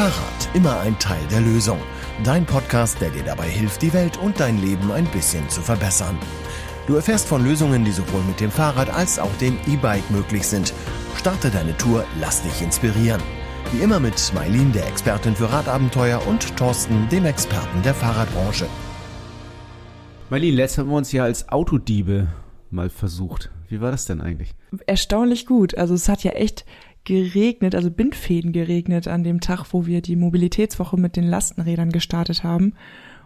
Fahrrad, immer ein Teil der Lösung. Dein Podcast, der dir dabei hilft, die Welt und dein Leben ein bisschen zu verbessern. Du erfährst von Lösungen, die sowohl mit dem Fahrrad als auch dem E-Bike möglich sind. Starte deine Tour, lass dich inspirieren. Wie immer mit Mailin, der Expertin für Radabenteuer, und Thorsten, dem Experten der Fahrradbranche. Mailin, letztes haben wir uns ja als Autodiebe mal versucht. Wie war das denn eigentlich? Erstaunlich gut. Also es hat ja echt geregnet, also Bindfäden geregnet an dem Tag, wo wir die Mobilitätswoche mit den Lastenrädern gestartet haben.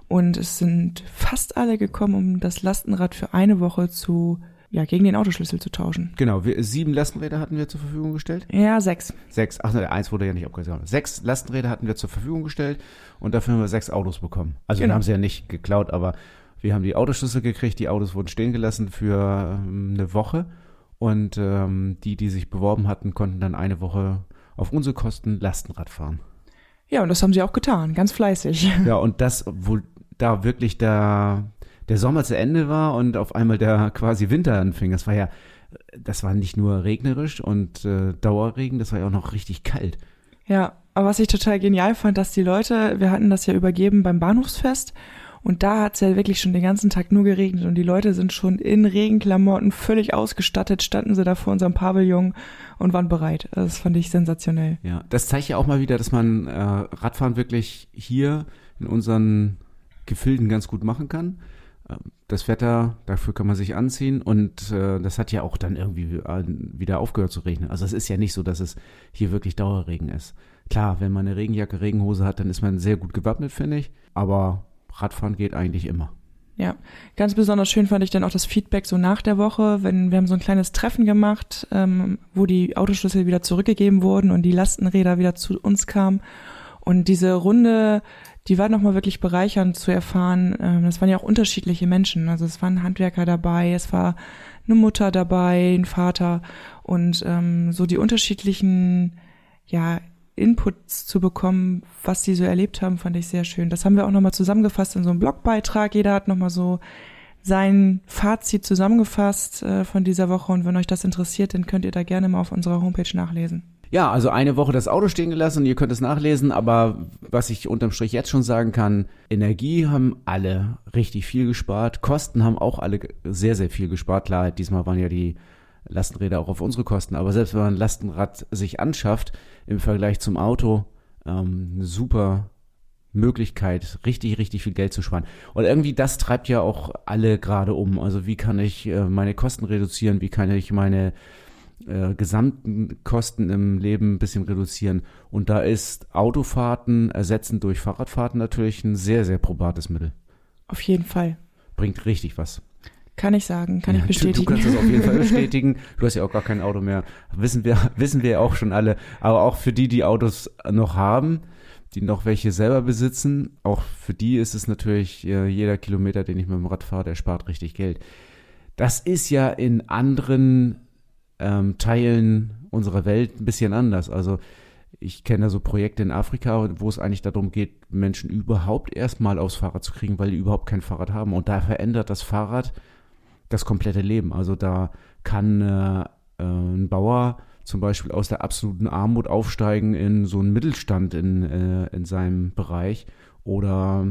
Und es sind fast alle gekommen, um das Lastenrad für eine Woche zu, ja, gegen den Autoschlüssel zu tauschen. Genau, wir, sieben Lastenräder hatten wir zur Verfügung gestellt. Ja, sechs. Sechs, ach ne, eins wurde ja nicht abgesagt. Sechs Lastenräder hatten wir zur Verfügung gestellt und dafür haben wir sechs Autos bekommen. Also genau. wir haben sie ja nicht geklaut, aber wir haben die Autoschlüssel gekriegt, die Autos wurden stehen gelassen für ähm, eine Woche und ähm, die, die sich beworben hatten, konnten dann eine Woche auf unsere Kosten Lastenrad fahren. Ja, und das haben sie auch getan, ganz fleißig. Ja, und das, wo da wirklich der, der Sommer zu Ende war und auf einmal der quasi Winter anfing, das war ja, das war nicht nur regnerisch und äh, Dauerregen, das war ja auch noch richtig kalt. Ja, aber was ich total genial fand, dass die Leute, wir hatten das ja übergeben beim Bahnhofsfest und da hat es ja wirklich schon den ganzen Tag nur geregnet und die Leute sind schon in Regenklamotten völlig ausgestattet, standen sie da vor unserem Pavillon und waren bereit. Das fand ich sensationell. Ja, das zeigt ja auch mal wieder, dass man äh, Radfahren wirklich hier in unseren Gefilden ganz gut machen kann. Ähm, das Wetter, dafür kann man sich anziehen und äh, das hat ja auch dann irgendwie wieder aufgehört zu regnen. Also es ist ja nicht so, dass es hier wirklich Dauerregen ist. Klar, wenn man eine Regenjacke, Regenhose hat, dann ist man sehr gut gewappnet, finde ich. Aber Radfahren geht eigentlich immer. Ja, ganz besonders schön fand ich dann auch das Feedback so nach der Woche, wenn wir haben so ein kleines Treffen gemacht, ähm, wo die Autoschlüssel wieder zurückgegeben wurden und die Lastenräder wieder zu uns kamen. Und diese Runde, die war nochmal wirklich bereichernd zu erfahren. Ähm, das waren ja auch unterschiedliche Menschen. Also es waren Handwerker dabei, es war eine Mutter dabei, ein Vater und ähm, so die unterschiedlichen ja Inputs zu bekommen, was sie so erlebt haben, fand ich sehr schön. Das haben wir auch nochmal zusammengefasst in so einem Blogbeitrag. Jeder hat nochmal so sein Fazit zusammengefasst äh, von dieser Woche. Und wenn euch das interessiert, dann könnt ihr da gerne mal auf unserer Homepage nachlesen. Ja, also eine Woche das Auto stehen gelassen, ihr könnt es nachlesen, aber was ich unterm Strich jetzt schon sagen kann, Energie haben alle richtig viel gespart, Kosten haben auch alle sehr, sehr viel gespart. Klar, diesmal waren ja die Lastenräder auch auf unsere Kosten. Aber selbst wenn man ein Lastenrad sich anschafft, im Vergleich zum Auto, ähm, eine super Möglichkeit, richtig, richtig viel Geld zu sparen. Und irgendwie das treibt ja auch alle gerade um. Also wie kann ich äh, meine Kosten reduzieren? Wie kann ich meine äh, gesamten Kosten im Leben ein bisschen reduzieren? Und da ist Autofahrten ersetzen durch Fahrradfahrten natürlich ein sehr, sehr probates Mittel. Auf jeden Fall. Bringt richtig was. Kann ich sagen, kann ja, ich bestätigen. Du, kannst das auf jeden Fall bestätigen. Du hast ja auch gar kein Auto mehr. Wissen wir, wissen wir auch schon alle. Aber auch für die, die Autos noch haben, die noch welche selber besitzen, auch für die ist es natürlich äh, jeder Kilometer, den ich mit dem Rad fahre, der spart richtig Geld. Das ist ja in anderen ähm, Teilen unserer Welt ein bisschen anders. Also ich kenne da so Projekte in Afrika, wo es eigentlich darum geht, Menschen überhaupt erstmal aufs Fahrrad zu kriegen, weil die überhaupt kein Fahrrad haben. Und da verändert das Fahrrad das komplette Leben. Also da kann äh, äh, ein Bauer zum Beispiel aus der absoluten Armut aufsteigen in so einen Mittelstand in, äh, in seinem Bereich oder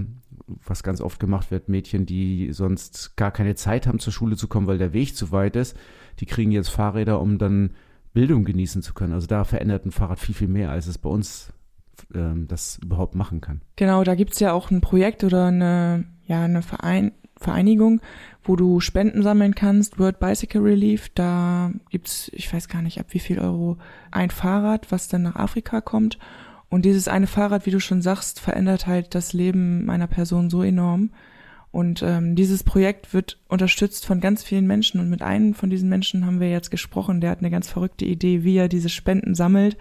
was ganz oft gemacht wird, Mädchen, die sonst gar keine Zeit haben, zur Schule zu kommen, weil der Weg zu weit ist, die kriegen jetzt Fahrräder, um dann Bildung genießen zu können. Also da verändert ein Fahrrad viel, viel mehr, als es bei uns ähm, das überhaupt machen kann. Genau, da gibt's ja auch ein Projekt oder eine, ja, eine Verein, Vereinigung, wo du Spenden sammeln kannst, World Bicycle Relief. Da gibt's, ich weiß gar nicht, ab wie viel Euro ein Fahrrad, was dann nach Afrika kommt. Und dieses eine Fahrrad, wie du schon sagst, verändert halt das Leben einer Person so enorm. Und ähm, dieses Projekt wird unterstützt von ganz vielen Menschen. Und mit einem von diesen Menschen haben wir jetzt gesprochen. Der hat eine ganz verrückte Idee, wie er diese Spenden sammelt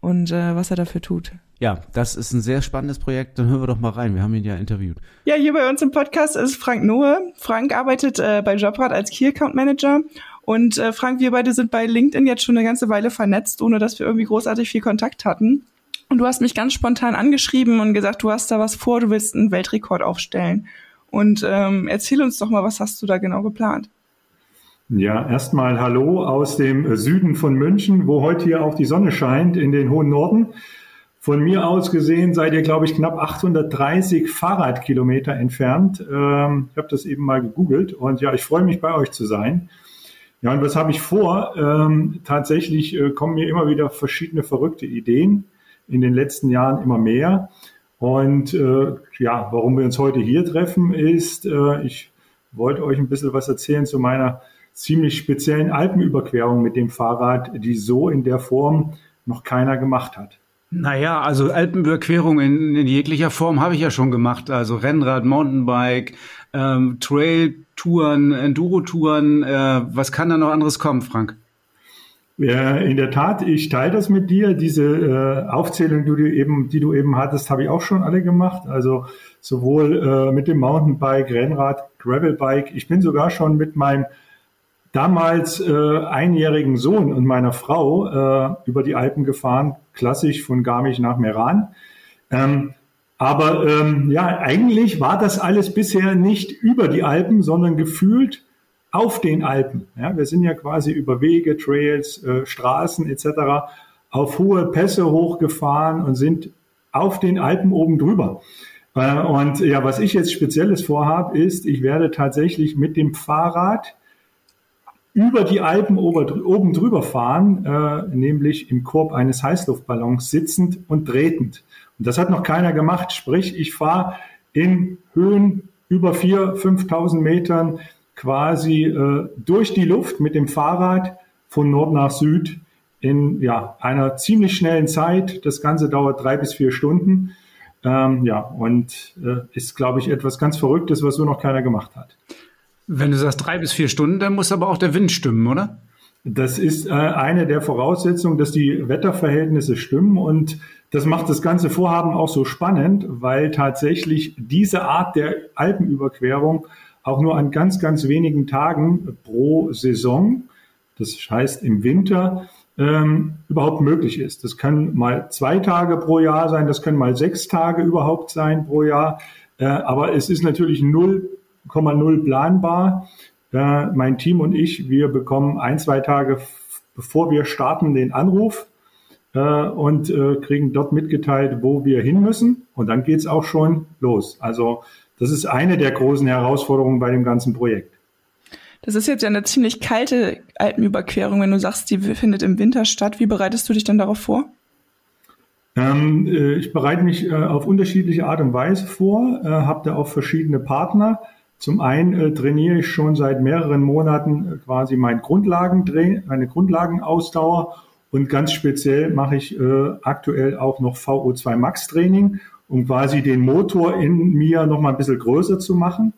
und äh, was er dafür tut. Ja, das ist ein sehr spannendes Projekt. Dann hören wir doch mal rein. Wir haben ihn ja interviewt. Ja, hier bei uns im Podcast ist Frank Nohe. Frank arbeitet äh, bei Jobrad als Key Account Manager. Und äh, Frank, wir beide sind bei LinkedIn jetzt schon eine ganze Weile vernetzt, ohne dass wir irgendwie großartig viel Kontakt hatten. Und du hast mich ganz spontan angeschrieben und gesagt, du hast da was vor, du willst einen Weltrekord aufstellen. Und ähm, erzähl uns doch mal, was hast du da genau geplant? Ja, erstmal Hallo aus dem Süden von München, wo heute hier auch die Sonne scheint, in den hohen Norden Von mir aus gesehen seid ihr, glaube ich, knapp 830 Fahrradkilometer entfernt. Ähm, ich habe das eben mal gegoogelt und ja, ich freue mich bei euch zu sein. Ja, und was habe ich vor? Ähm, tatsächlich äh, kommen mir immer wieder verschiedene verrückte Ideen. In den letzten Jahren immer mehr. Und äh, ja, warum wir uns heute hier treffen, ist, äh, ich wollte euch ein bisschen was erzählen zu meiner ziemlich speziellen Alpenüberquerung mit dem Fahrrad, die so in der Form noch keiner gemacht hat. Naja, also Alpenüberquerung in, in jeglicher Form habe ich ja schon gemacht. Also Rennrad, Mountainbike, ähm, Trail-Touren, Enduro-Touren. Äh, was kann da noch anderes kommen, Frank? Ja, in der Tat, ich teile das mit dir. Diese äh, Aufzählung, die du eben, die du eben hattest, habe ich auch schon alle gemacht. Also sowohl äh, mit dem Mountainbike, Rennrad, Gravelbike. Ich bin sogar schon mit meinem damals äh, einjährigen Sohn und meiner Frau äh, über die Alpen gefahren, klassisch von Garmisch nach Meran. Ähm, aber ähm, ja, eigentlich war das alles bisher nicht über die Alpen, sondern gefühlt auf den Alpen. Ja, wir sind ja quasi über Wege, Trails, äh, Straßen etc. auf hohe Pässe hochgefahren und sind auf den Alpen oben drüber. Äh, und ja, was ich jetzt spezielles vorhabe, ist, ich werde tatsächlich mit dem Fahrrad über die Alpen oben drüber fahren, äh, nämlich im Korb eines Heißluftballons sitzend und tretend. Und das hat noch keiner gemacht. Sprich, ich fahre in Höhen über 4.000, 5.000 Metern quasi äh, durch die Luft mit dem Fahrrad von Nord nach Süd in ja, einer ziemlich schnellen Zeit. Das Ganze dauert drei bis vier Stunden. Ähm, ja, und äh, ist, glaube ich, etwas ganz Verrücktes, was so noch keiner gemacht hat. Wenn du sagst drei bis vier Stunden, dann muss aber auch der Wind stimmen, oder? Das ist äh, eine der Voraussetzungen, dass die Wetterverhältnisse stimmen und das macht das ganze Vorhaben auch so spannend, weil tatsächlich diese Art der Alpenüberquerung auch nur an ganz, ganz wenigen Tagen pro Saison, das heißt im Winter, ähm, überhaupt möglich ist. Das können mal zwei Tage pro Jahr sein, das können mal sechs Tage überhaupt sein pro Jahr, äh, aber es ist natürlich null 0,0 planbar. Äh, mein Team und ich, wir bekommen ein, zwei Tage bevor wir starten den Anruf äh, und äh, kriegen dort mitgeteilt, wo wir hin müssen. Und dann geht's auch schon los. Also das ist eine der großen Herausforderungen bei dem ganzen Projekt. Das ist jetzt ja eine ziemlich kalte Alpenüberquerung, wenn du sagst, die findet im Winter statt. Wie bereitest du dich dann darauf vor? Ähm, äh, ich bereite mich äh, auf unterschiedliche Art und Weise vor, äh, habe da auch verschiedene Partner. Zum einen äh, trainiere ich schon seit mehreren Monaten äh, quasi mein Grundlagen, meine Grundlagenausdauer und ganz speziell mache ich äh, aktuell auch noch VO2 Max Training, um quasi den Motor in mir noch mal ein bisschen größer zu machen.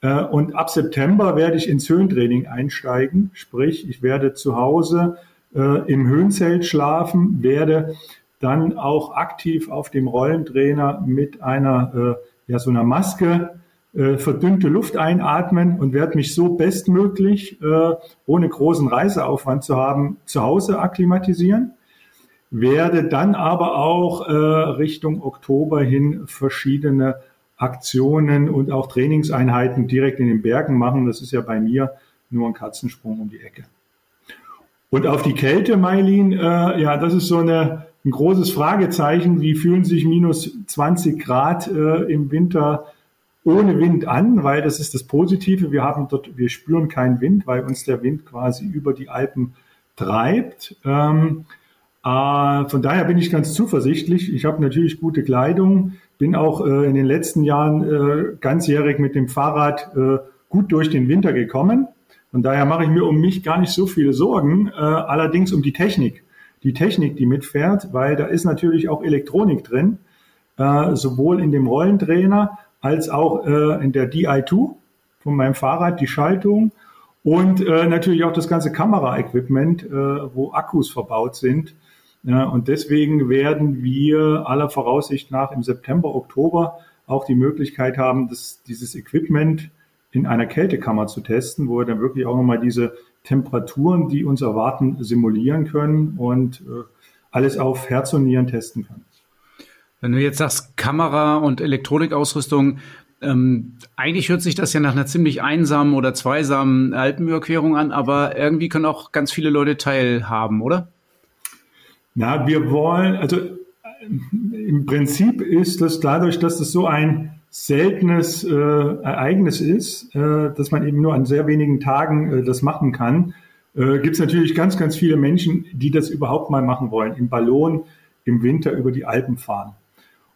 Äh, und ab September werde ich ins Höhentraining einsteigen, sprich ich werde zu Hause äh, im Höhenzelt schlafen, werde dann auch aktiv auf dem Rollentrainer mit einer äh, ja so einer Maske äh, verdünnte Luft einatmen und werde mich so bestmöglich, äh, ohne großen Reiseaufwand zu haben, zu Hause akklimatisieren. Werde dann aber auch äh, Richtung Oktober hin verschiedene Aktionen und auch Trainingseinheiten direkt in den Bergen machen. Das ist ja bei mir nur ein Katzensprung um die Ecke. Und auf die Kälte, Mailin, äh, ja, das ist so eine, ein großes Fragezeichen. Wie fühlen sich minus 20 Grad äh, im Winter ohne Wind an, weil das ist das Positive. Wir haben dort, wir spüren keinen Wind, weil uns der Wind quasi über die Alpen treibt. Ähm, äh, von daher bin ich ganz zuversichtlich. Ich habe natürlich gute Kleidung, bin auch äh, in den letzten Jahren äh, ganzjährig mit dem Fahrrad äh, gut durch den Winter gekommen. Von daher mache ich mir um mich gar nicht so viele Sorgen, äh, allerdings um die Technik. Die Technik, die mitfährt, weil da ist natürlich auch Elektronik drin, äh, sowohl in dem Rollentrainer als auch äh, in der DI2 von meinem Fahrrad, die Schaltung und äh, natürlich auch das ganze Kameraequipment, äh, wo Akkus verbaut sind. Ja, und deswegen werden wir aller Voraussicht nach im September, Oktober auch die Möglichkeit haben, das, dieses Equipment in einer Kältekammer zu testen, wo wir dann wirklich auch nochmal diese Temperaturen, die uns erwarten, simulieren können und äh, alles auf Herz und Nieren testen können. Wenn du jetzt sagst Kamera und Elektronikausrüstung, ähm, eigentlich hört sich das ja nach einer ziemlich einsamen oder zweisamen Alpenüberquerung an, aber irgendwie können auch ganz viele Leute teilhaben, oder? Na, wir wollen, also im Prinzip ist das dadurch, dass es so ein seltenes äh, Ereignis ist, äh, dass man eben nur an sehr wenigen Tagen äh, das machen kann, äh, gibt es natürlich ganz, ganz viele Menschen, die das überhaupt mal machen wollen, im Ballon im Winter über die Alpen fahren.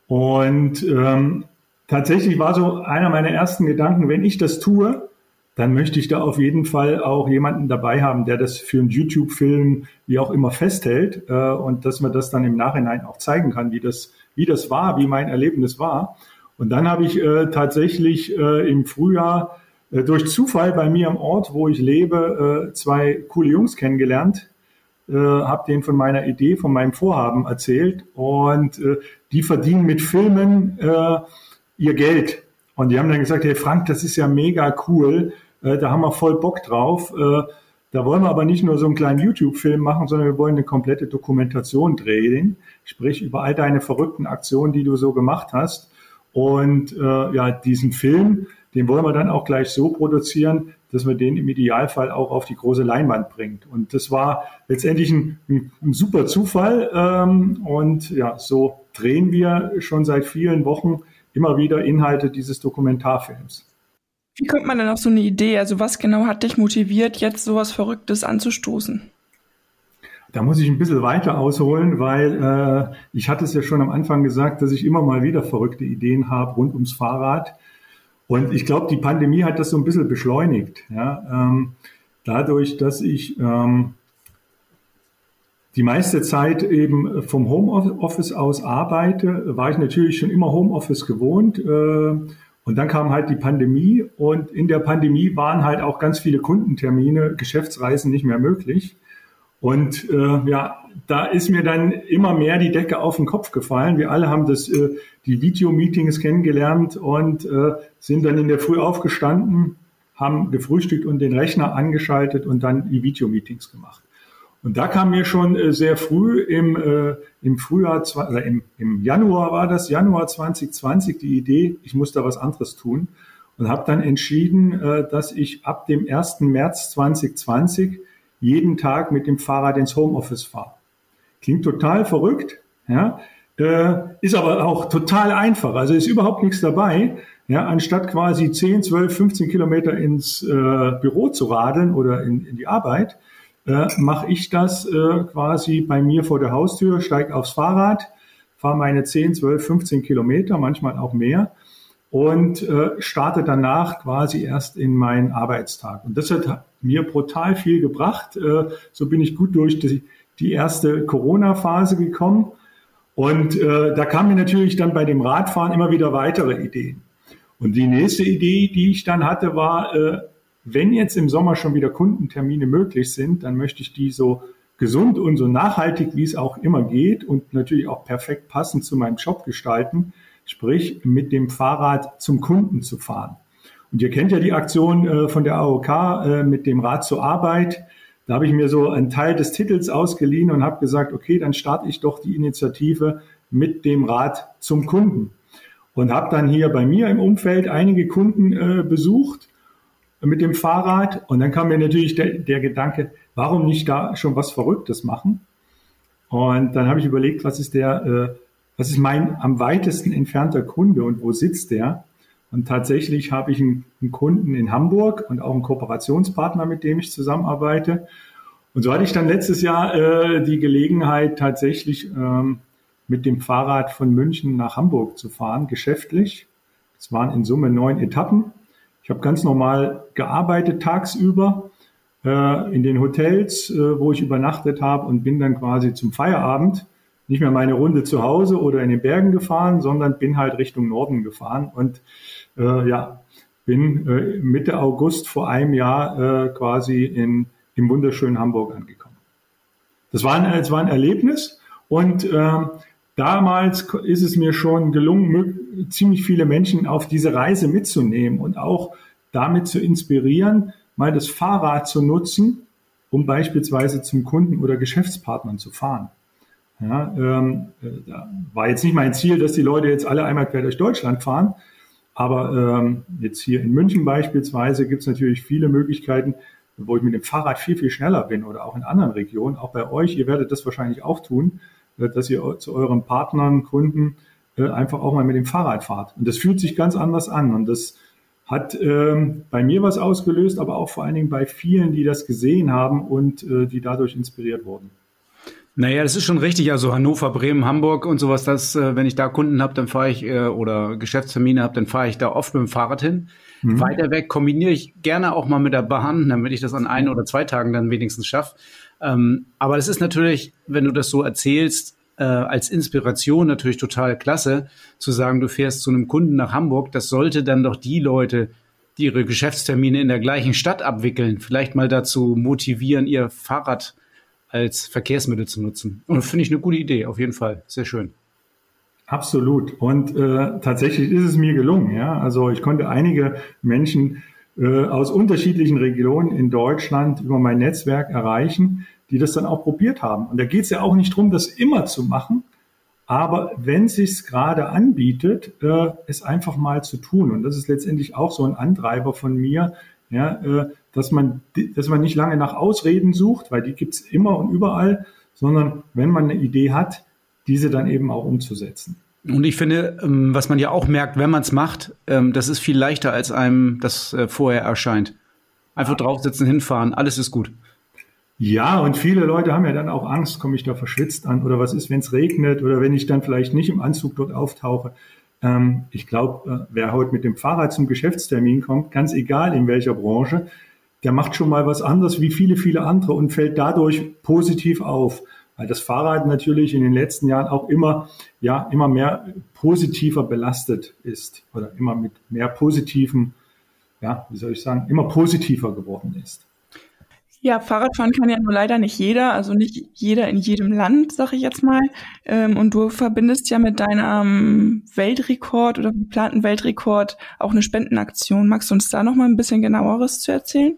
Und ähm, tatsächlich war so einer meiner ersten Gedanken, wenn ich das tue, dann möchte ich da auf jeden Fall auch jemanden dabei haben, der das für einen YouTube-Film wie auch immer festhält äh, und dass man das dann im Nachhinein auch zeigen kann, wie das, wie das war, wie mein Erlebnis war. Und dann habe ich äh, tatsächlich äh, im Frühjahr äh, durch Zufall bei mir am Ort, wo ich lebe, äh, zwei coole Jungs kennengelernt, äh, habe denen von meiner Idee, von meinem Vorhaben erzählt und äh, die verdienen mit Filmen äh, ihr Geld. Und die haben dann gesagt, hey Frank, das ist ja mega cool. Äh, da haben wir voll Bock drauf. Äh, da wollen wir aber nicht nur so einen kleinen YouTube-Film machen, sondern wir wollen eine komplette Dokumentation drehen, sprich über all deine verrückten Aktionen, die du so gemacht hast. Und äh, ja, diesen Film, den wollen wir dann auch gleich so produzieren, dass wir den im Idealfall auch auf die große Leinwand bringt. Und das war letztendlich ein, ein, ein super Zufall. Ähm, und ja, so drehen wir schon seit vielen Wochen immer wieder Inhalte dieses Dokumentarfilms. Wie kommt man denn auf so eine Idee? Also was genau hat dich motiviert, jetzt sowas Verrücktes anzustoßen? Da muss ich ein bisschen weiter ausholen, weil äh, ich hatte es ja schon am Anfang gesagt, dass ich immer mal wieder verrückte Ideen habe rund ums Fahrrad. Und ich glaube, die Pandemie hat das so ein bisschen beschleunigt. Ja? Ähm, dadurch, dass ich ähm, die meiste Zeit eben vom Homeoffice aus arbeite, war ich natürlich schon immer Homeoffice gewohnt. Äh, und dann kam halt die Pandemie und in der Pandemie waren halt auch ganz viele Kundentermine, Geschäftsreisen nicht mehr möglich. Und äh, ja, da ist mir dann immer mehr die Decke auf den Kopf gefallen. Wir alle haben das, äh, die Videomeetings kennengelernt und äh, sind dann in der Früh aufgestanden, haben gefrühstückt und den Rechner angeschaltet und dann die Videomeetings gemacht. Und da kam mir schon äh, sehr früh im, äh, im Frühjahr, oder im, im Januar war das, Januar 2020, die Idee, ich muss da was anderes tun. Und habe dann entschieden, äh, dass ich ab dem 1. März 2020 jeden Tag mit dem Fahrrad ins Homeoffice fahre. Klingt total verrückt, ja, äh, ist aber auch total einfach. Also ist überhaupt nichts dabei. Ja, anstatt quasi 10, 12, 15 Kilometer ins äh, Büro zu radeln oder in, in die Arbeit, äh, mache ich das äh, quasi bei mir vor der Haustür, steige aufs Fahrrad, fahre meine 10, 12, 15 Kilometer, manchmal auch mehr und äh, starte danach quasi erst in meinen Arbeitstag. Und das hat mir brutal viel gebracht. Äh, so bin ich gut durch die, die erste Corona-Phase gekommen. Und äh, da kamen mir natürlich dann bei dem Radfahren immer wieder weitere Ideen. Und die nächste Idee, die ich dann hatte, war, äh, wenn jetzt im Sommer schon wieder Kundentermine möglich sind, dann möchte ich die so gesund und so nachhaltig, wie es auch immer geht und natürlich auch perfekt passend zu meinem Job gestalten, sprich mit dem Fahrrad zum Kunden zu fahren. Und ihr kennt ja die Aktion äh, von der AOK äh, mit dem Rad zur Arbeit. Da habe ich mir so einen Teil des Titels ausgeliehen und habe gesagt, okay, dann starte ich doch die Initiative mit dem Rad zum Kunden. Und habe dann hier bei mir im Umfeld einige Kunden äh, besucht mit dem Fahrrad. Und dann kam mir natürlich der, der Gedanke, warum nicht da schon was Verrücktes machen? Und dann habe ich überlegt, was ist der, äh, was ist mein am weitesten entfernter Kunde und wo sitzt der? Und tatsächlich habe ich einen, Kunden in Hamburg und auch einen Kooperationspartner, mit dem ich zusammenarbeite. Und so hatte ich dann letztes Jahr äh, die Gelegenheit, tatsächlich ähm, mit dem Fahrrad von München nach Hamburg zu fahren, geschäftlich. Es waren in Summe neun Etappen. Ich habe ganz normal gearbeitet tagsüber äh, in den Hotels, äh, wo ich übernachtet habe und bin dann quasi zum Feierabend nicht mehr meine Runde zu Hause oder in den Bergen gefahren, sondern bin halt Richtung Norden gefahren und äh, ja, bin äh, Mitte August vor einem Jahr äh, quasi in, im wunderschönen Hamburg angekommen. Das war ein, das war ein Erlebnis und äh, damals ist es mir schon gelungen, ziemlich viele Menschen auf diese Reise mitzunehmen und auch damit zu inspirieren, mal das Fahrrad zu nutzen, um beispielsweise zum Kunden oder Geschäftspartnern zu fahren. Ja, ähm, äh, war jetzt nicht mein Ziel, dass die Leute jetzt alle einmal quer durch Deutschland fahren, aber ähm, jetzt hier in München beispielsweise gibt es natürlich viele Möglichkeiten, wo ich mit dem Fahrrad viel, viel schneller bin oder auch in anderen Regionen, auch bei euch, ihr werdet das wahrscheinlich auch tun, äh, dass ihr zu euren Partnern, Kunden äh, einfach auch mal mit dem Fahrrad fahrt. Und das fühlt sich ganz anders an. Und das hat ähm, bei mir was ausgelöst, aber auch vor allen Dingen bei vielen, die das gesehen haben und äh, die dadurch inspiriert wurden. Naja, das ist schon richtig. Also Hannover, Bremen, Hamburg und sowas, das, äh, wenn ich da Kunden habe, dann fahre ich äh, oder Geschäftstermine habe, dann fahre ich da oft mit dem Fahrrad hin. Mhm. Weiter weg kombiniere ich gerne auch mal mit der Bahn, damit ich das an ein oder zwei Tagen dann wenigstens schaffe. Ähm, aber das ist natürlich, wenn du das so erzählst, äh, als Inspiration natürlich total klasse, zu sagen, du fährst zu einem Kunden nach Hamburg. Das sollte dann doch die Leute, die ihre Geschäftstermine in der gleichen Stadt abwickeln, vielleicht mal dazu motivieren, ihr Fahrrad als Verkehrsmittel zu nutzen. Und finde ich eine gute Idee, auf jeden Fall. Sehr schön. Absolut. Und äh, tatsächlich ist es mir gelungen. Ja, also ich konnte einige Menschen äh, aus unterschiedlichen Regionen in Deutschland über mein Netzwerk erreichen, die das dann auch probiert haben. Und da geht es ja auch nicht darum, das immer zu machen, aber wenn sich's gerade anbietet, äh, es einfach mal zu tun. Und das ist letztendlich auch so ein Antreiber von mir, ja, äh, dass man, dass man nicht lange nach Ausreden sucht, weil die gibt's immer und überall, sondern wenn man eine Idee hat, diese dann eben auch umzusetzen. Und ich finde, ähm, was man ja auch merkt, wenn man es macht, ähm, das ist viel leichter, als einem das äh, vorher erscheint. Einfach draufsitzen, hinfahren, alles ist gut. Ja, und viele Leute haben ja dann auch Angst, komme ich da verschwitzt an oder was ist, wenn es regnet oder wenn ich dann vielleicht nicht im Anzug dort auftauche. Ähm, ich glaube, äh, wer heute mit dem Fahrrad zum Geschäftstermin kommt, ganz egal in welcher Branche, der macht schon mal was anderes wie viele, viele andere und fällt dadurch positiv auf. Weil das Fahrrad natürlich in den letzten Jahren auch immer, ja, immer mehr positiver belastet ist oder immer mit mehr positiven, ja, wie soll ich sagen, immer positiver geworden ist. Ja, Fahrradfahren kann ja nur leider nicht jeder, also nicht jeder in jedem Land, sag ich jetzt mal. Ähm, und du verbindest ja mit deinem Weltrekord oder geplanten Weltrekord auch eine Spendenaktion. Magst du uns da noch mal ein bisschen genaueres zu erzählen?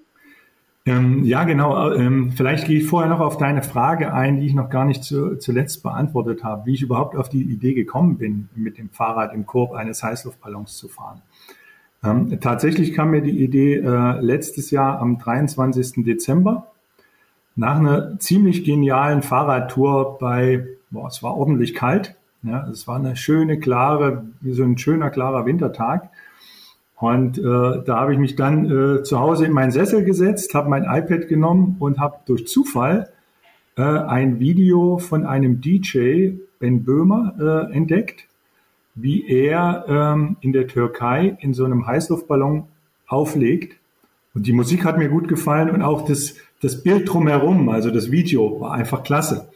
Ähm, ja, genau. Ähm, vielleicht gehe ich vorher noch auf deine Frage ein, die ich noch gar nicht zu, zuletzt beantwortet habe, wie ich überhaupt auf die Idee gekommen bin, mit dem Fahrrad im Korb eines Heißluftballons zu fahren. Ähm, tatsächlich kam mir die Idee äh, letztes Jahr am 23. Dezember nach einer ziemlich genialen Fahrradtour bei, boah, es war ordentlich kalt. Ja, es war eine schöne, klare, so ein schöner, klarer Wintertag. Und äh, da habe ich mich dann äh, zu Hause in meinen Sessel gesetzt, habe mein iPad genommen und habe durch Zufall äh, ein Video von einem DJ, Ben Böhmer, äh, entdeckt wie er ähm, in der Türkei in so einem Heißluftballon auflegt. Und die Musik hat mir gut gefallen und auch das, das Bild drumherum, also das Video, war einfach klasse.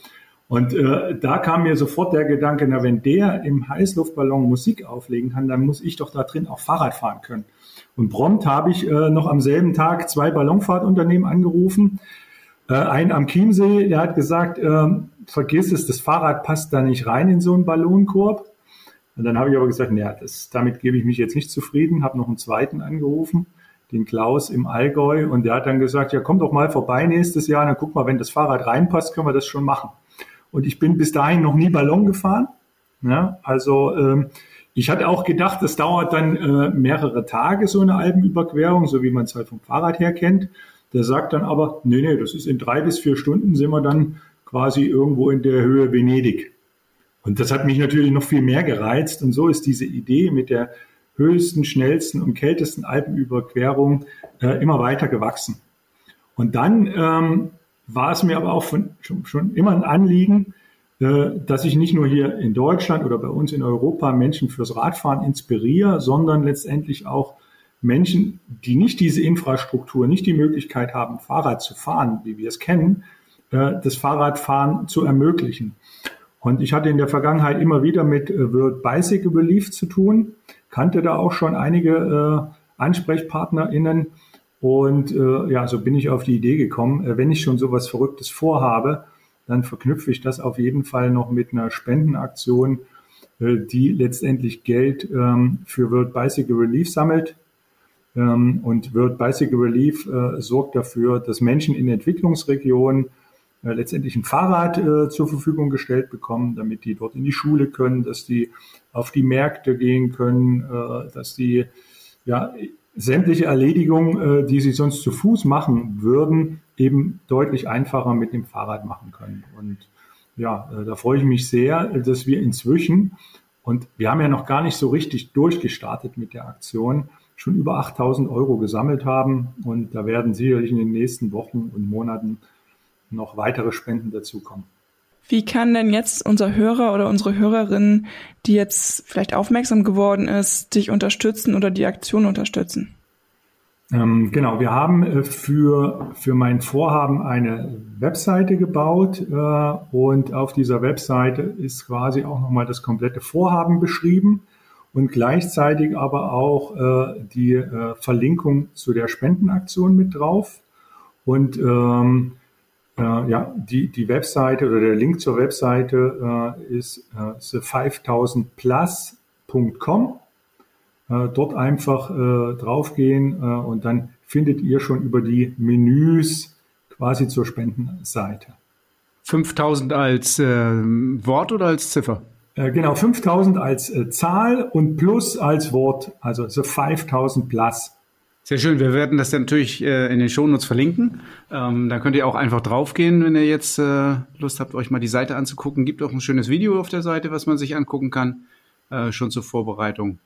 Und äh, da kam mir sofort der Gedanke, na, wenn der im Heißluftballon Musik auflegen kann, dann muss ich doch da drin auch Fahrrad fahren können. Und prompt habe ich äh, noch am selben Tag zwei Ballonfahrtunternehmen angerufen. Äh, einen am Chiemsee, der hat gesagt, äh, vergiss es, das Fahrrad passt da nicht rein in so einen Ballonkorb. Und dann habe ich aber gesagt, naja, das, damit gebe ich mich jetzt nicht zufrieden, habe noch einen zweiten angerufen, den Klaus im Allgäu, und der hat dann gesagt, ja, komm doch mal vorbei nächstes Jahr, dann guck mal, wenn das Fahrrad reinpasst, können wir das schon machen. Und ich bin bis dahin noch nie Ballon gefahren. Ja, also ähm, ich hatte auch gedacht, das dauert dann äh, mehrere Tage, so eine Alpenüberquerung, so wie man es halt vom Fahrrad her kennt. Der sagt dann aber, nee, nee, das ist in drei bis vier Stunden sind wir dann quasi irgendwo in der Höhe Venedig. Und das hat mich natürlich noch viel mehr gereizt. Und so ist diese Idee mit der höchsten, schnellsten und kältesten Alpenüberquerung äh, immer weiter gewachsen. Und dann ähm, war es mir aber auch von, schon, schon immer ein Anliegen, äh, dass ich nicht nur hier in Deutschland oder bei uns in Europa Menschen fürs Radfahren inspiriere, sondern letztendlich auch Menschen, die nicht diese Infrastruktur, nicht die Möglichkeit haben, Fahrrad zu fahren, wie wir es kennen, äh, das Fahrradfahren zu ermöglichen. Und ich hatte in der Vergangenheit immer wieder mit äh, World Bicycle Relief zu tun, kannte da auch schon einige äh, AnsprechpartnerInnen. Und äh, ja, so bin ich auf die Idee gekommen, äh, wenn ich schon sowas Verrücktes vorhabe, dann verknüpfe ich das auf jeden Fall noch mit einer Spendenaktion, äh, die letztendlich Geld ähm, für World Bicycle Relief sammelt. Ähm, und World Bicycle Relief äh, sorgt dafür, dass Menschen in Entwicklungsregionen äh, letztendlich ein Fahrrad äh, zur Verfügung gestellt bekommen, damit die dort in die Schule können, dass die auf die Märkte gehen können, äh, dass die ja sämtliche Erledigungen, äh, die sie sonst zu Fuß machen würden, eben deutlich einfacher mit dem Fahrrad machen können. Und ja, äh, da freue ich mich sehr, dass wir inzwischen, und wir haben ja noch gar nicht so richtig durchgestartet mit der Aktion, schon über 8000 Euro gesammelt haben. Und da werden sicherlich in den nächsten Wochen und Monaten noch weitere Spenden dazukommen. Wie kann denn jetzt unser Hörer oder unsere Hörerin, die jetzt vielleicht aufmerksam geworden ist, dich unterstützen oder die Aktion unterstützen? Ähm, genau, wir haben äh, für, für mein Vorhaben eine Webseite gebaut äh, und auf dieser Webseite ist quasi auch nochmal das komplette Vorhaben beschrieben und gleichzeitig aber auch äh, die Verlinkung zu der Spendenaktion mit drauf. Und ähm, äh, ja, die, die Webseite oder der Link zur Webseite äh, ist äh, the5000plus.com. Äh, dort einfach äh, draufgehen äh, und dann findet ihr schon über die Menüs quasi zur Spendenseite. 5000 als äh, Wort oder als Ziffer? Äh, genau, 5000 als Zahl und plus als Wort, also so 5000 plus. Sehr schön. Wir werden das dann natürlich äh, in den Shownotes verlinken. Ähm, da könnt ihr auch einfach draufgehen, wenn ihr jetzt äh, Lust habt, euch mal die Seite anzugucken. Gibt auch ein schönes Video auf der Seite, was man sich angucken kann, äh, schon zur Vorbereitung.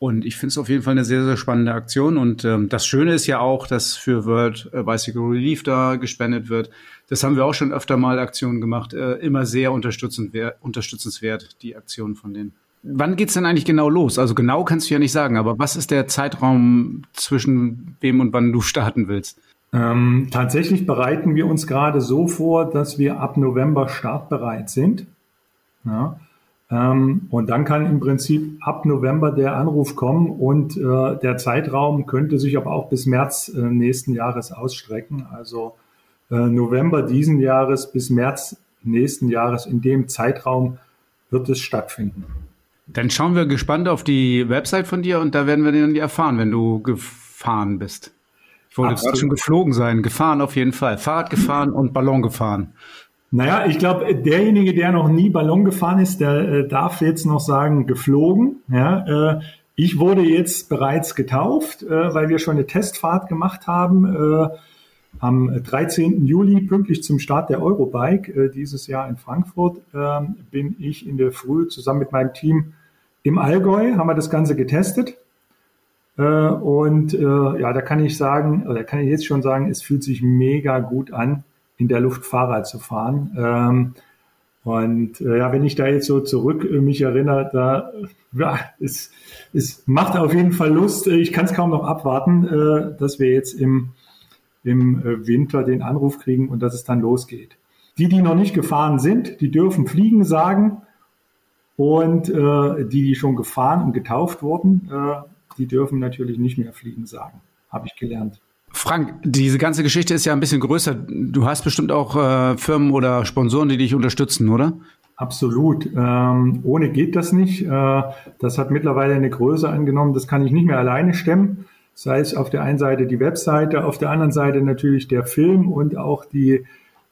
Und ich finde es auf jeden Fall eine sehr, sehr spannende Aktion. Und ähm, das Schöne ist ja auch, dass für World Bicycle Relief da gespendet wird. Das haben wir auch schon öfter mal Aktionen gemacht. Äh, immer sehr unterstützenswert, die Aktionen von denen. Wann geht's denn eigentlich genau los? Also genau kannst du ja nicht sagen, aber was ist der Zeitraum zwischen wem und wann du starten willst? Ähm, tatsächlich bereiten wir uns gerade so vor, dass wir ab November startbereit sind. Ja. Ähm, und dann kann im Prinzip ab November der Anruf kommen und äh, der Zeitraum könnte sich aber auch bis März äh, nächsten Jahres ausstrecken. Also äh, November diesen Jahres bis März nächsten Jahres in dem Zeitraum wird es stattfinden. Dann schauen wir gespannt auf die Website von dir und da werden wir dann erfahren, wenn du gefahren bist. Ich wollte gerade schon geflogen sein, gefahren auf jeden Fall. Fahrrad gefahren und Ballon gefahren. Naja, ich glaube, derjenige, der noch nie Ballon gefahren ist, der äh, darf jetzt noch sagen, geflogen. Ja, äh, ich wurde jetzt bereits getauft, äh, weil wir schon eine Testfahrt gemacht haben. Am 13. Juli, pünktlich zum Start der Eurobike äh, dieses Jahr in Frankfurt, äh, bin ich in der Früh zusammen mit meinem Team im Allgäu, haben wir das Ganze getestet. Äh, und äh, ja, da kann ich sagen, oder kann ich jetzt schon sagen, es fühlt sich mega gut an, in der Luft Fahrrad zu fahren. Ähm, und ja, wenn ich da jetzt so zurück mich erinnere, da ja, es, es macht auf jeden Fall Lust. Ich kann es kaum noch abwarten, dass wir jetzt im im äh, Winter den Anruf kriegen und dass es dann losgeht. Die, die noch nicht gefahren sind, die dürfen Fliegen sagen und äh, die, die schon gefahren und getauft wurden, äh, die dürfen natürlich nicht mehr Fliegen sagen, habe ich gelernt. Frank, diese ganze Geschichte ist ja ein bisschen größer. Du hast bestimmt auch äh, Firmen oder Sponsoren, die dich unterstützen, oder? Absolut. Ähm, ohne geht das nicht. Äh, das hat mittlerweile eine Größe angenommen, das kann ich nicht mehr alleine stemmen sei es auf der einen Seite die Webseite, auf der anderen Seite natürlich der Film und auch die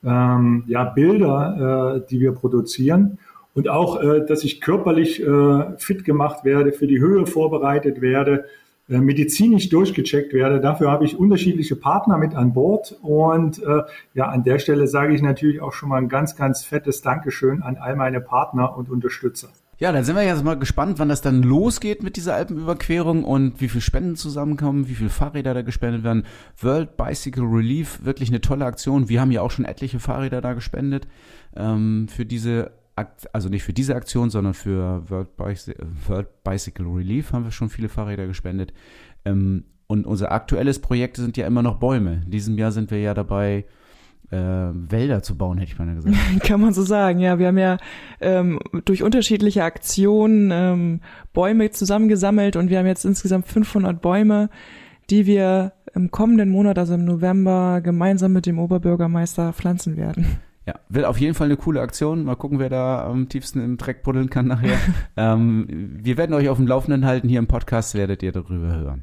ähm, ja, Bilder, äh, die wir produzieren. Und auch, äh, dass ich körperlich äh, fit gemacht werde, für die Höhe vorbereitet werde, äh, medizinisch durchgecheckt werde. Dafür habe ich unterschiedliche Partner mit an Bord. Und äh, ja, an der Stelle sage ich natürlich auch schon mal ein ganz, ganz fettes Dankeschön an all meine Partner und Unterstützer. Ja, dann sind wir jetzt mal gespannt, wann das dann losgeht mit dieser Alpenüberquerung und wie viel Spenden zusammenkommen, wie viele Fahrräder da gespendet werden. World Bicycle Relief, wirklich eine tolle Aktion. Wir haben ja auch schon etliche Fahrräder da gespendet ähm, für diese also nicht für diese Aktion, sondern für World, Bicy World Bicycle Relief haben wir schon viele Fahrräder gespendet. Ähm, und unser aktuelles Projekt sind ja immer noch Bäume. In diesem Jahr sind wir ja dabei, äh, Wälder zu bauen, hätte ich mal gesagt. Kann man so sagen, ja. Wir haben ja ähm, durch unterschiedliche Aktionen ähm, Bäume zusammengesammelt und wir haben jetzt insgesamt 500 Bäume, die wir im kommenden Monat, also im November, gemeinsam mit dem Oberbürgermeister pflanzen werden. Ja, wird auf jeden Fall eine coole Aktion. Mal gucken, wer da am tiefsten im Dreck buddeln kann nachher. ähm, wir werden euch auf dem Laufenden halten. Hier im Podcast werdet ihr darüber hören.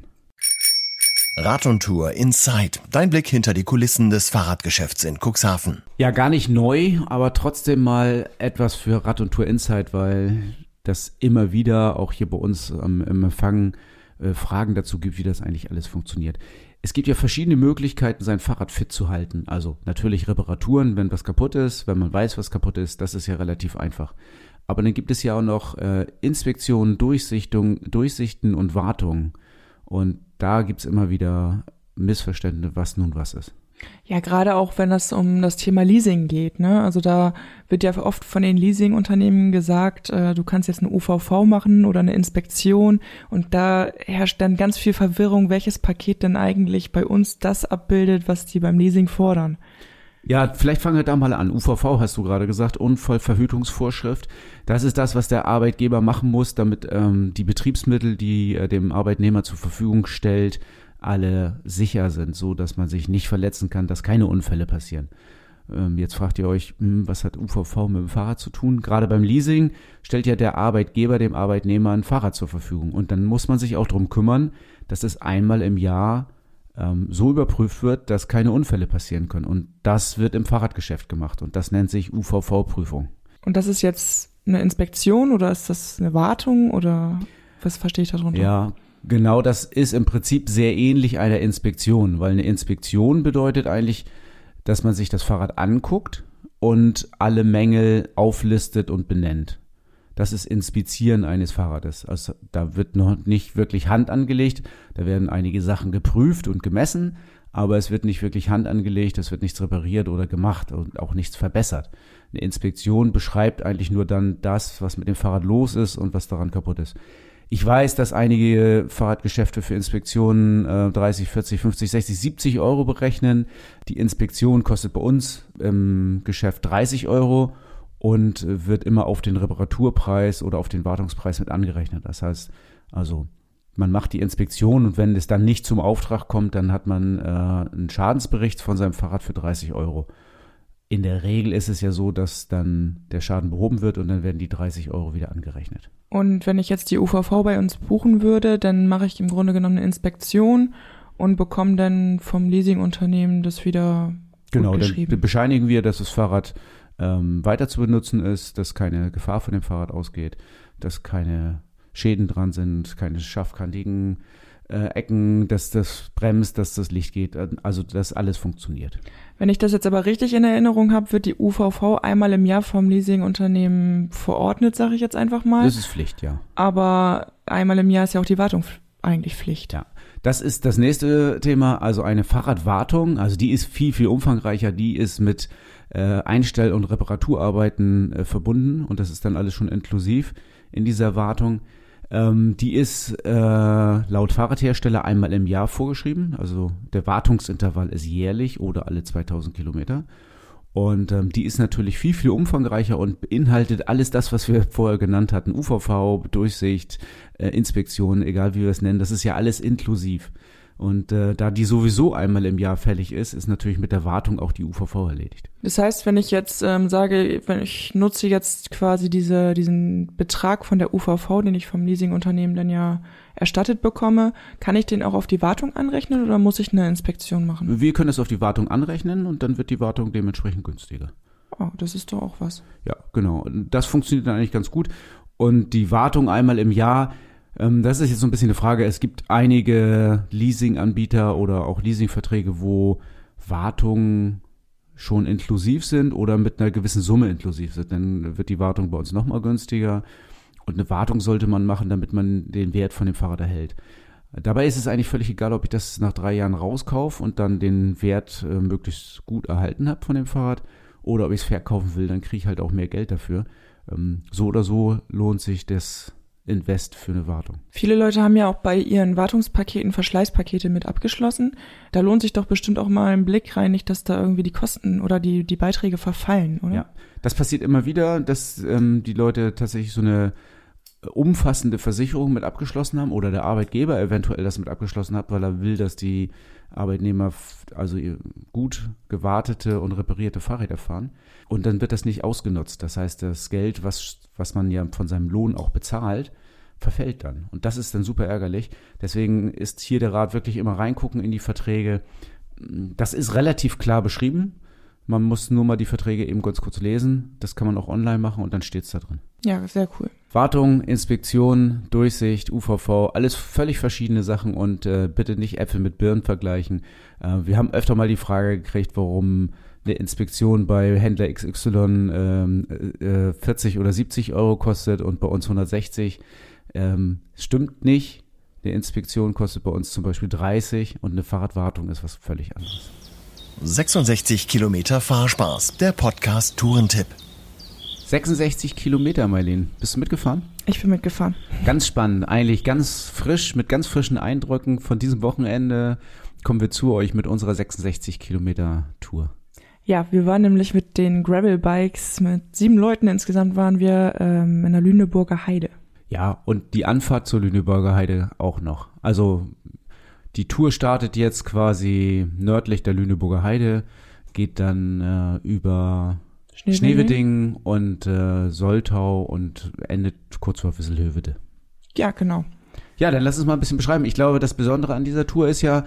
Rad und Tour Inside. Dein Blick hinter die Kulissen des Fahrradgeschäfts in Cuxhaven. Ja, gar nicht neu, aber trotzdem mal etwas für Rad und Tour Inside, weil das immer wieder auch hier bei uns ähm, im Empfang äh, Fragen dazu gibt, wie das eigentlich alles funktioniert. Es gibt ja verschiedene Möglichkeiten, sein Fahrrad fit zu halten. Also natürlich Reparaturen, wenn was kaputt ist, wenn man weiß, was kaputt ist, das ist ja relativ einfach. Aber dann gibt es ja auch noch äh, Inspektionen, Durchsichtung, Durchsichten und Wartungen. Und da gibt es immer wieder Missverständnisse, was nun was ist. Ja, gerade auch wenn es um das Thema Leasing geht, ne? Also da wird ja oft von den Leasingunternehmen gesagt, äh, du kannst jetzt eine UVV machen oder eine Inspektion und da herrscht dann ganz viel Verwirrung, welches Paket denn eigentlich bei uns das abbildet, was die beim Leasing fordern. Ja, vielleicht fangen wir da mal an. UVV hast du gerade gesagt, Unfallverhütungsvorschrift. Das ist das, was der Arbeitgeber machen muss, damit ähm, die Betriebsmittel, die er dem Arbeitnehmer zur Verfügung stellt, alle sicher sind, so dass man sich nicht verletzen kann, dass keine Unfälle passieren. Ähm, jetzt fragt ihr euch, hm, was hat UVV mit dem Fahrrad zu tun? Gerade beim Leasing stellt ja der Arbeitgeber dem Arbeitnehmer ein Fahrrad zur Verfügung. Und dann muss man sich auch darum kümmern, dass es einmal im Jahr ähm, so überprüft wird, dass keine Unfälle passieren können. Und das wird im Fahrradgeschäft gemacht. Und das nennt sich UVV-Prüfung. Und das ist jetzt eine Inspektion oder ist das eine Wartung oder was verstehe ich darunter? Ja, Genau, das ist im Prinzip sehr ähnlich einer Inspektion, weil eine Inspektion bedeutet eigentlich, dass man sich das Fahrrad anguckt und alle Mängel auflistet und benennt. Das ist Inspizieren eines Fahrrades. Also da wird noch nicht wirklich Hand angelegt, da werden einige Sachen geprüft und gemessen, aber es wird nicht wirklich Hand angelegt, es wird nichts repariert oder gemacht und auch nichts verbessert. Eine Inspektion beschreibt eigentlich nur dann das, was mit dem Fahrrad los ist und was daran kaputt ist. Ich weiß, dass einige Fahrradgeschäfte für Inspektionen äh, 30, 40, 50, 60, 70 Euro berechnen. Die Inspektion kostet bei uns im Geschäft 30 Euro und wird immer auf den Reparaturpreis oder auf den Wartungspreis mit angerechnet. Das heißt, also man macht die Inspektion und wenn es dann nicht zum Auftrag kommt, dann hat man äh, einen Schadensbericht von seinem Fahrrad für 30 Euro. In der Regel ist es ja so, dass dann der Schaden behoben wird und dann werden die 30 Euro wieder angerechnet. Und wenn ich jetzt die UVV bei uns buchen würde, dann mache ich im Grunde genommen eine Inspektion und bekomme dann vom Leasingunternehmen das wieder Genau, dann bescheinigen wir, dass das Fahrrad ähm, weiter zu benutzen ist, dass keine Gefahr von dem Fahrrad ausgeht, dass keine Schäden dran sind, keine scharfkantigen äh, Ecken, dass das bremst, dass das Licht geht, also dass alles funktioniert. Wenn ich das jetzt aber richtig in Erinnerung habe, wird die UVV einmal im Jahr vom Leasingunternehmen verordnet, sage ich jetzt einfach mal. Das ist Pflicht, ja. Aber einmal im Jahr ist ja auch die Wartung eigentlich Pflicht. Ja. Das ist das nächste Thema, also eine Fahrradwartung. Also die ist viel, viel umfangreicher. Die ist mit äh, Einstell- und Reparaturarbeiten äh, verbunden und das ist dann alles schon inklusiv in dieser Wartung. Ähm, die ist äh, laut Fahrradhersteller einmal im Jahr vorgeschrieben. Also der Wartungsintervall ist jährlich oder alle 2000 Kilometer. Und ähm, die ist natürlich viel, viel umfangreicher und beinhaltet alles das, was wir vorher genannt hatten. UVV, Durchsicht, äh, Inspektion, egal wie wir es nennen. Das ist ja alles inklusiv. Und äh, da die sowieso einmal im Jahr fällig ist, ist natürlich mit der Wartung auch die UVV erledigt. Das heißt, wenn ich jetzt ähm, sage, wenn ich nutze jetzt quasi diese, diesen Betrag von der UVV, den ich vom Leasingunternehmen dann ja erstattet bekomme, kann ich den auch auf die Wartung anrechnen oder muss ich eine Inspektion machen? Wir können es auf die Wartung anrechnen und dann wird die Wartung dementsprechend günstiger. Oh, das ist doch auch was. Ja, genau. Das funktioniert dann eigentlich ganz gut. Und die Wartung einmal im Jahr, ähm, das ist jetzt so ein bisschen eine Frage. Es gibt einige Leasinganbieter oder auch Leasingverträge, wo Wartungen schon inklusiv sind oder mit einer gewissen Summe inklusiv sind. Dann wird die Wartung bei uns nochmal günstiger. Und eine Wartung sollte man machen, damit man den Wert von dem Fahrrad erhält. Dabei ist es eigentlich völlig egal, ob ich das nach drei Jahren rauskaufe und dann den Wert äh, möglichst gut erhalten habe von dem Fahrrad oder ob ich es verkaufen will, dann kriege ich halt auch mehr Geld dafür. Ähm, so oder so lohnt sich das Invest für eine Wartung. Viele Leute haben ja auch bei ihren Wartungspaketen Verschleißpakete mit abgeschlossen. Da lohnt sich doch bestimmt auch mal ein Blick rein, nicht, dass da irgendwie die Kosten oder die, die Beiträge verfallen, oder? Ja, das passiert immer wieder, dass ähm, die Leute tatsächlich so eine umfassende Versicherung mit abgeschlossen haben oder der Arbeitgeber eventuell das mit abgeschlossen hat, weil er will, dass die Arbeitnehmer also gut gewartete und reparierte Fahrräder fahren. Und dann wird das nicht ausgenutzt. Das heißt, das Geld, was, was man ja von seinem Lohn auch bezahlt, verfällt dann. Und das ist dann super ärgerlich. Deswegen ist hier der Rat wirklich immer reingucken in die Verträge. Das ist relativ klar beschrieben. Man muss nur mal die Verträge eben ganz kurz lesen. Das kann man auch online machen und dann steht's da drin. Ja, sehr cool. Wartung, Inspektion, Durchsicht, UVV, alles völlig verschiedene Sachen und äh, bitte nicht Äpfel mit Birnen vergleichen. Äh, wir haben öfter mal die Frage gekriegt, warum eine Inspektion bei Händler XY ähm, äh, 40 oder 70 Euro kostet und bei uns 160. Ähm, stimmt nicht. Eine Inspektion kostet bei uns zum Beispiel 30 und eine Fahrradwartung ist was völlig anderes. 66 Kilometer Fahrspaß, der Podcast Tourentipp. 66 Kilometer, Marlene. Bist du mitgefahren? Ich bin mitgefahren. Ganz spannend, eigentlich ganz frisch, mit ganz frischen Eindrücken von diesem Wochenende kommen wir zu euch mit unserer 66 Kilometer Tour. Ja, wir waren nämlich mit den Gravel-Bikes, mit sieben Leuten insgesamt waren wir ähm, in der Lüneburger Heide. Ja, und die Anfahrt zur Lüneburger Heide auch noch. Also die Tour startet jetzt quasi nördlich der Lüneburger Heide, geht dann äh, über Schneewedding. Schneewedding und äh, Soltau und endet kurz vor Wisselhövede. Ja, genau. Ja, dann lass uns mal ein bisschen beschreiben. Ich glaube, das Besondere an dieser Tour ist ja,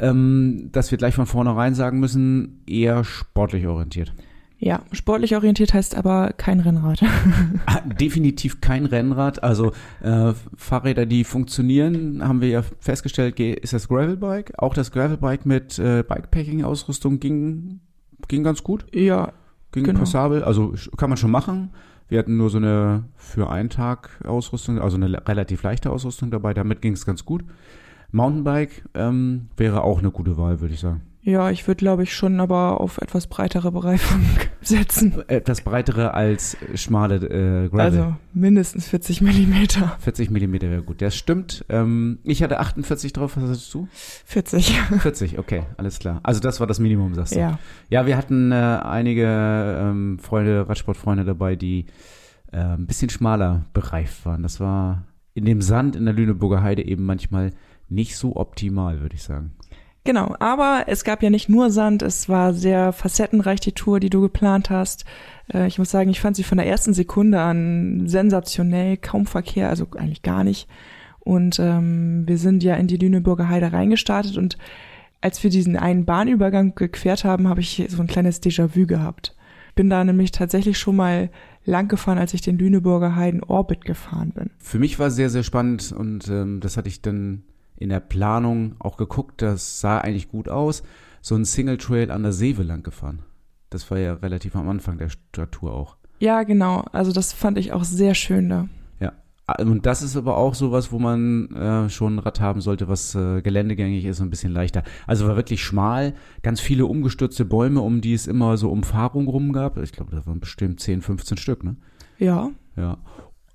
ähm, dass wir gleich von vornherein sagen müssen, eher sportlich orientiert. Ja, sportlich orientiert heißt aber kein Rennrad. Ah, Definitiv kein Rennrad. Also äh, Fahrräder, die funktionieren, haben wir ja festgestellt, ge- ist das Gravelbike. Auch das Gravelbike mit äh, Bikepacking-Ausrüstung ging, ging ganz gut. ja, Ging Genau. passabel. Also kann man schon machen. Wir hatten nur so eine für einen Tag Ausrüstung, also eine relativ leichte Ausrüstung dabei. Damit ging es ganz gut. Mountainbike ähm, wäre auch eine gute Wahl, würde ich sagen. Ja, ich würde glaube ich schon aber auf etwas breitere Bereifung setzen. Etwas breitere als schmale äh, Gravel. Also mindestens 40 Millimeter. 40 Millimeter wäre gut. Das stimmt. Ähm, ich hatte 48 drauf. Was hattest du? 40. 40, okay, alles klar. Also das war das Minimum, sagst du. Ja. Ja, wir hatten äh, einige ähm, Freunde, Radsportfreunde dabei, die äh, ein bisschen schmaler bereift waren. Das war in dem Sand in der Lüneburger Heide eben manchmal nicht so optimal, würde ich sagen. Genau, aber es gab ja nicht nur Sand, es war sehr facettenreich die Tour, die du geplant hast. Äh, Ich muss sagen, ich fand sie von der ersten Sekunde an sensationell, kaum Verkehr, also eigentlich gar nicht. Und ähm, wir sind ja in die Lüneburger Heide reingestartet und als wir diesen einen Bahnübergang gequert haben, habe ich so ein kleines Déjà-vu gehabt. Bin da nämlich tatsächlich schon mal lang gefahren, als ich den Lüneburger Heiden Orbit gefahren bin. Für mich war es sehr, sehr spannend und ähm, das hatte ich dann in der Planung auch geguckt. Das sah eigentlich gut aus. So ein Single Trail an der Seewe lang gefahren. Das war ja relativ am Anfang der St- Tour auch. Ja, genau. Also das fand ich auch sehr schön da. Ja. Und das ist aber auch sowas, wo man äh, schon ein Rad haben sollte, was äh, geländegängig ist und ein bisschen leichter. Also war wirklich schmal, ganz viele umgestürzte Bäume, um die es immer so Umfahrung rum gab. Ich glaube, da waren bestimmt 10, 15 Stück, ne? Ja, Ja.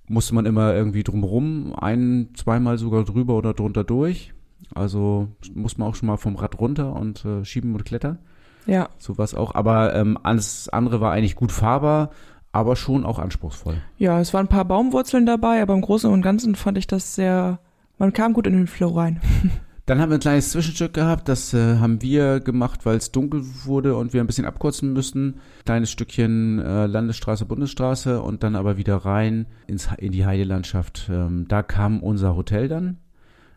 Musste man immer irgendwie drumrum, ein, zweimal sogar drüber oder drunter durch. Also muss man auch schon mal vom Rad runter und äh, schieben und klettern. ja. Sowas auch. Aber ähm, alles andere war eigentlich gut fahrbar, aber schon auch anspruchsvoll. Ja, es waren ein paar Baumwurzeln dabei, aber im Großen und Ganzen fand ich das sehr, man kam gut in den Flow rein. Dann haben wir ein kleines Zwischenstück gehabt, das äh, haben wir gemacht, weil es dunkel wurde und wir ein bisschen abkürzen müssten. Kleines Stückchen äh, Landesstraße, Bundesstraße und dann aber wieder rein ins, in die Heidelandschaft. Ähm, da kam unser Hotel dann.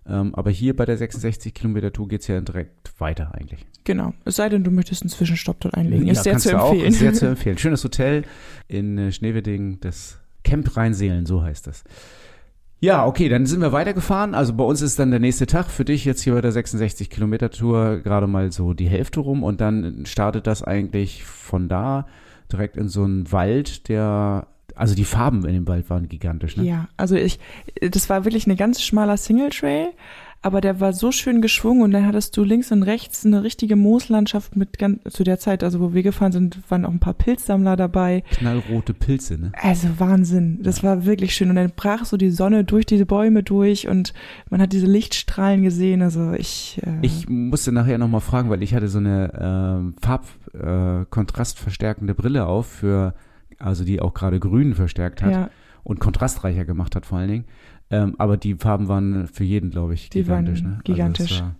Ähm, aber hier bei der 66 Kilometer Tour geht's ja direkt weiter eigentlich. Genau. Es sei denn, du möchtest einen Zwischenstopp dort einlegen. ist sehr kannst zu du auch. empfehlen. Ist sehr zu empfehlen. Schönes Hotel in äh, Schneewedding, das Camp Rheinseelen, so heißt das. Ja, okay, dann sind wir weitergefahren. Also bei uns ist dann der nächste Tag für dich jetzt hier bei der 66 Kilometer Tour gerade mal so die Hälfte rum und dann startet das eigentlich von da direkt in so einen Wald, der, also die Farben in dem Wald waren gigantisch, ne? Ja, also ich, das war wirklich ein ganz schmaler Single Trail, aber der war so schön geschwungen und dann hattest du links und rechts eine richtige Mooslandschaft mit ganz, zu der Zeit, also wo wir gefahren sind, waren auch ein paar Pilzsammler dabei. Knallrote Pilze, ne? Also Wahnsinn. Das war wirklich schön. Und dann brach so die Sonne durch diese Bäume durch und man hat diese Lichtstrahlen gesehen. Also ich. Äh, Ich musste nachher nochmal fragen, weil ich hatte so eine ähm, Farbkontrastverstärkende äh, Brille auf, für, also die auch gerade grün verstärkt hat ja, und kontrastreicher gemacht hat vor allen Dingen. Ähm, aber die Farben waren für jeden, glaube ich, Die waren gigantisch. ne? gigantisch. das war,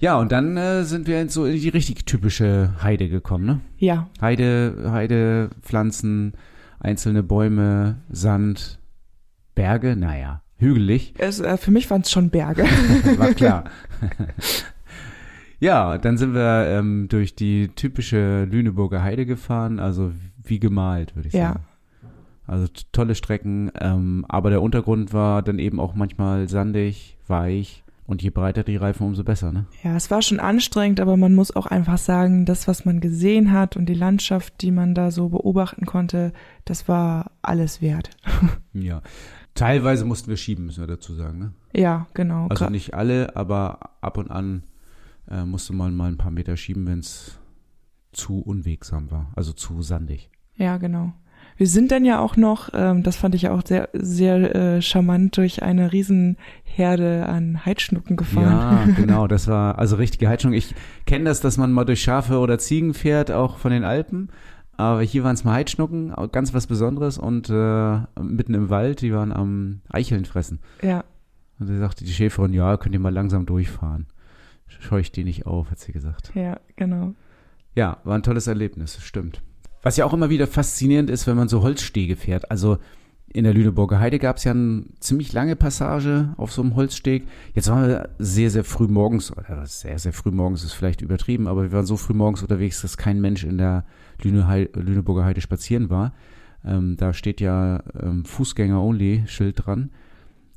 ja, und dann äh, sind wir in so in die richtig typische Heide gekommen, ne? ja, Heide, Heide, Pflanzen, einzelne Bäume, Sand, Berge, naja, hügelig. es, äh, für mich waren es schon Berge. War klar. Ja, dann sind wir ähm, durch die typische Lüneburger Heide gefahren, also wie gemalt, würde ich Ja. sagen. Also tolle Strecken, ähm, aber der Untergrund war dann eben auch manchmal sandig, weich und je breiter die Reifen, umso besser, ne? Ja, es war schon anstrengend, aber man muss auch einfach sagen, das, was man gesehen hat und die Landschaft, die man da so beobachten konnte, das war alles wert. Ja. Teilweise mussten wir schieben, müssen wir dazu sagen, ne? Ja, genau. Also nicht alle, aber ab und an äh, musste man mal ein paar Meter schieben, wenn es zu unwegsam war, also zu sandig. Ja, genau. Wir sind dann ja auch noch, ähm, das fand ich ja auch sehr, sehr äh, charmant, durch eine Riesenherde an Heidschnucken gefahren. Ja, genau, das war also richtige Heizung. Ich kenne das, dass man mal durch Schafe oder Ziegen fährt, auch von den Alpen. Aber hier waren es mal Heidschnucken, ganz was Besonderes und äh, mitten im Wald, die waren am Eicheln fressen. ja. Und da sagte die Schäferin, ja, könnt ihr mal langsam durchfahren. Scheucht die nicht auf, hat sie gesagt. Ja, genau. Ja, war ein tolles Erlebnis, stimmt. Was ja auch immer wieder faszinierend ist, wenn man so Holzstege fährt. Also in der Lüneburger Heide gab es ja eine ziemlich lange Passage auf so einem Holzsteg. Jetzt waren wir sehr, sehr früh morgens, oder sehr, sehr früh morgens ist vielleicht übertrieben, aber wir waren so früh morgens unterwegs, dass kein Mensch in der Lüne Lüneburger Heide spazieren war. Ähm, da steht ja ähm, Fußgänger-Only-Schild dran.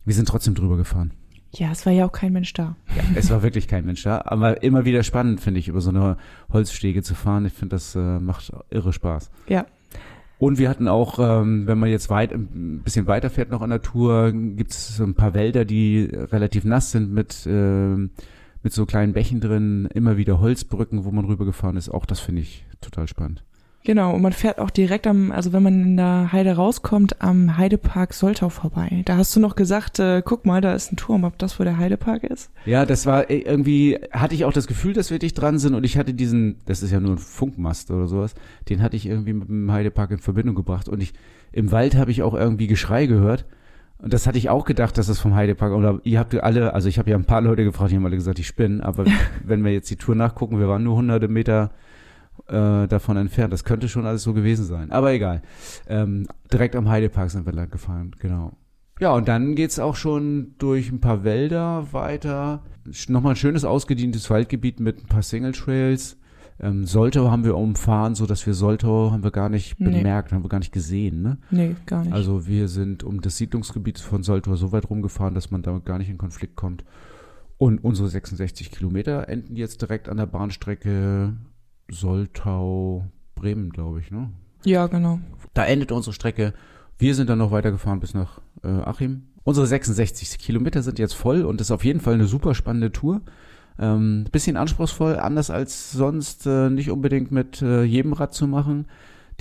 Wir sind trotzdem drüber gefahren. Ja, es war ja auch kein Mensch da. Ja, es war wirklich kein Mensch da, aber immer wieder spannend, finde ich, über so eine Holzstege zu fahren. Ich finde, das äh, macht irre Spaß. Ja. Und wir hatten auch, ähm, wenn man jetzt weit, ein bisschen weiter fährt noch an der Tour, gibt es so ein paar Wälder, die relativ nass sind mit, ähm, mit so kleinen Bächen drin, immer wieder Holzbrücken, wo man rübergefahren ist. Auch das finde ich total spannend. Genau, und man fährt auch direkt am, also wenn man in der Heide rauskommt, am Heidepark Soltau vorbei. Da hast du noch gesagt, äh, guck mal, da ist ein Turm, ob das wo der Heidepark ist? Ja, das war äh, irgendwie, hatte ich auch das Gefühl, dass wir dicht dran sind und ich hatte diesen, das ist ja nur ein Funkmast oder sowas, den hatte ich irgendwie mit dem Heidepark in Verbindung gebracht und ich, im Wald habe ich auch irgendwie Geschrei gehört und das hatte ich auch gedacht, dass das vom Heidepark, oder ihr habt alle, also ich habe ja ein paar Leute gefragt, die haben alle gesagt, ich spinne, aber wenn wir jetzt die Tour nachgucken, wir waren nur hunderte Meter äh, davon entfernt, das könnte schon alles so gewesen sein, aber egal. Ähm, direkt am Heidepark sind wir lang gefahren, genau. Ja, und dann geht's auch schon durch ein paar Wälder weiter. Nochmal ein schönes ausgedientes Waldgebiet mit ein paar Single Trails. Ähm, Soltau haben wir umfahren, so dass wir Soltau haben wir gar nicht Nee. bemerkt, haben wir gar nicht gesehen. Ne? Nee, gar nicht. Also wir sind um das Siedlungsgebiet von Soltau so weit rumgefahren, dass man damit gar nicht in Konflikt kommt. Und unsere 66 Kilometer enden jetzt direkt an der Bahnstrecke Soltau-Bremen, glaube ich. Ne? ja, genau. Da endet unsere Strecke. Wir sind dann noch weitergefahren bis nach äh, Achim. Unsere 66 Kilometer sind jetzt voll und ist auf jeden Fall eine super spannende Tour. Ähm, bisschen anspruchsvoll, anders als sonst, äh, nicht unbedingt mit äh, jedem Rad zu machen.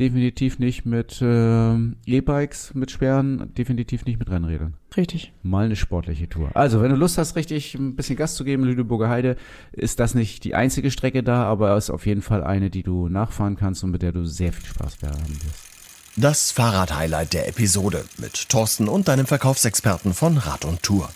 Definitiv nicht mit äh, E-Bikes, mit schweren, definitiv nicht mit Rennrädern. Richtig. Mal eine sportliche Tour. Also, wenn du Lust hast, richtig ein bisschen Gas zu geben, Lüneburger Heide, ist das nicht die einzige Strecke da, aber es ist auf jeden Fall eine, die du nachfahren kannst und mit der du sehr viel Spaß haben wirst. Das Fahrrad-Highlight der Episode mit Thorsten und deinem Verkaufsexperten von Rad und Tour.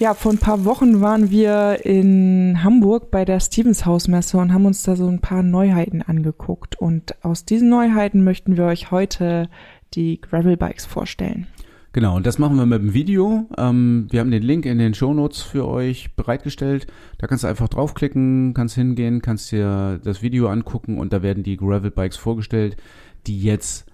Ja, vor ein paar Wochen waren wir in Hamburg bei der Stevens Hausmesse und haben uns da so ein paar Neuheiten angeguckt. Und aus diesen Neuheiten möchten wir euch heute die Gravelbikes vorstellen. Genau, und das machen wir mit dem Video. Ähm, wir haben den Link in den Shownotes für euch bereitgestellt. Da kannst du einfach draufklicken, kannst hingehen, kannst dir das Video angucken und da werden die Gravel Bikes vorgestellt, die jetzt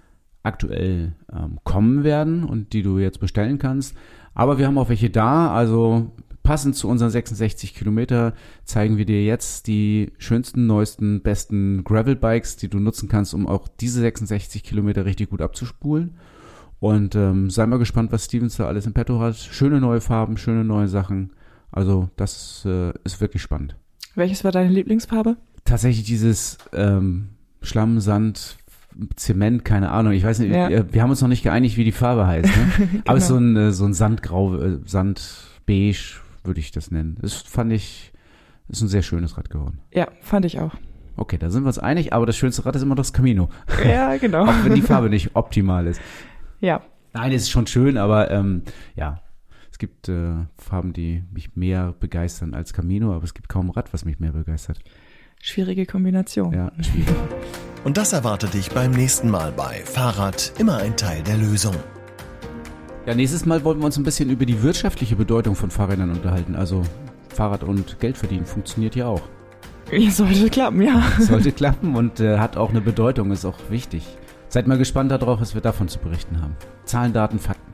aktuell ähm, kommen werden und die du jetzt bestellen kannst. Aber wir haben auch welche da, also passend zu unseren 66 Kilometer zeigen wir dir jetzt die schönsten, neuesten, besten Gravel Bikes, die du nutzen kannst, um auch diese 66 Kilometer richtig gut abzuspulen. Und ähm, sei mal gespannt, was Stevens da alles im Petto hat. Schöne neue Farben, schöne neue Sachen. Also das äh, ist wirklich spannend. Welches war deine Lieblingsfarbe? Tatsächlich dieses ähm, Schlamm, Sand, Zement, keine Ahnung. Ich weiß nicht, Ja. wir, haben uns noch nicht geeinigt, wie die Farbe heißt. Ne? Aber es ist so ein, äh, so ein Sandgrau, äh, Sandbeige, würde ich das nennen. Das fand ich, ist ein sehr schönes Rad geworden. Ja, fand ich auch. Okay, da sind wir uns einig, aber das schönste Rad ist immer das Camino. Ja, genau. Auch wenn die Farbe nicht optimal ist. Ja, Nein, es ist schon schön, aber ähm, ja, es gibt äh, Farben, die mich mehr begeistern als Camino, aber es gibt kaum Rad, was mich mehr begeistert. schwierige Kombination. Ja, schwierig. Und das erwartet dich beim nächsten Mal bei Fahrrad immer ein Teil der Lösung. Ja, nächstes Mal wollen wir uns ein bisschen über die wirtschaftliche Bedeutung von Fahrrädern unterhalten. Also Fahrrad und Geld verdienen funktioniert ja auch. Sollte klappen, ja. Sollte klappen und äh, hat auch eine Bedeutung, ist auch wichtig. Seid mal gespannt darauf, was wir davon zu berichten haben. Zahlen, Daten, Fakten.